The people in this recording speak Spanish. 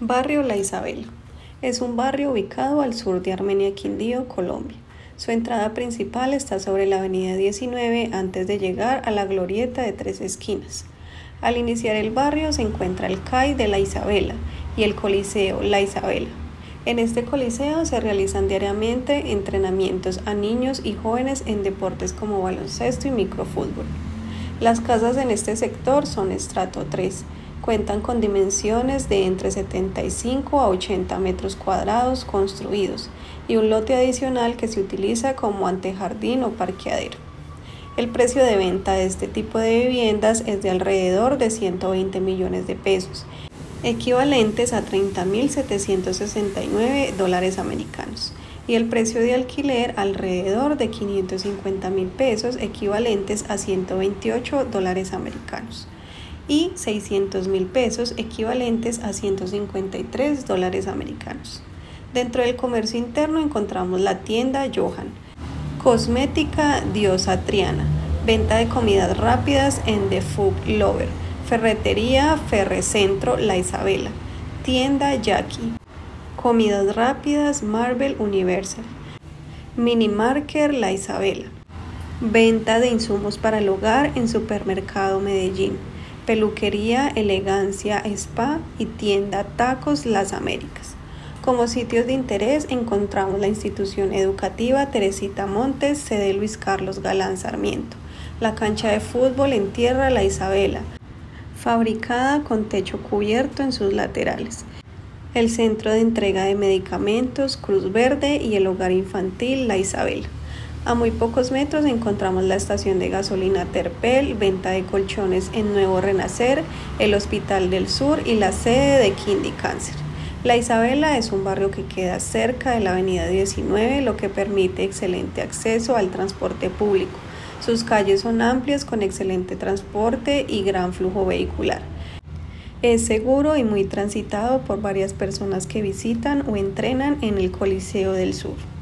Barrio La Isabela. Es un barrio ubicado al sur de Armenia Quindío, Colombia. Su entrada principal está sobre la avenida 19 antes de llegar a la glorieta de tres esquinas. Al iniciar el barrio se encuentra el CAI de La Isabela y el Coliseo La Isabela. En este coliseo se realizan diariamente entrenamientos a niños y jóvenes en deportes como baloncesto y microfútbol. Las casas en este sector son estrato 3 Cuentan con dimensiones de entre 75 a 80 metros cuadrados construidos y un lote adicional que se utiliza como antejardín o parqueadero. El precio de venta de este tipo de viviendas es de alrededor de 120 millones de pesos, equivalentes a 30.769 dólares americanos, y el precio de alquiler alrededor de 550 mil pesos, equivalentes a 128 dólares americanos y 600 mil pesos equivalentes a 153 dólares americanos. Dentro del comercio interno encontramos la tienda Johan, cosmética Diosa Triana, venta de comidas rápidas en The Food Lover, ferretería Ferrecentro La Isabela, tienda Jackie, comidas rápidas Marvel Universal, mini marker La Isabela, venta de insumos para el hogar en supermercado Medellín peluquería, elegancia, spa y tienda Tacos Las Américas. Como sitios de interés encontramos la institución educativa Teresita Montes, sede Luis Carlos Galán Sarmiento, la cancha de fútbol en tierra La Isabela, fabricada con techo cubierto en sus laterales, el centro de entrega de medicamentos Cruz Verde y el hogar infantil La Isabela. A muy pocos metros encontramos la estación de gasolina Terpel, venta de colchones en Nuevo Renacer, el Hospital del Sur y la sede de Kindy Cáncer. La Isabela es un barrio que queda cerca de la avenida 19, lo que permite excelente acceso al transporte público. Sus calles son amplias con excelente transporte y gran flujo vehicular. Es seguro y muy transitado por varias personas que visitan o entrenan en el Coliseo del Sur.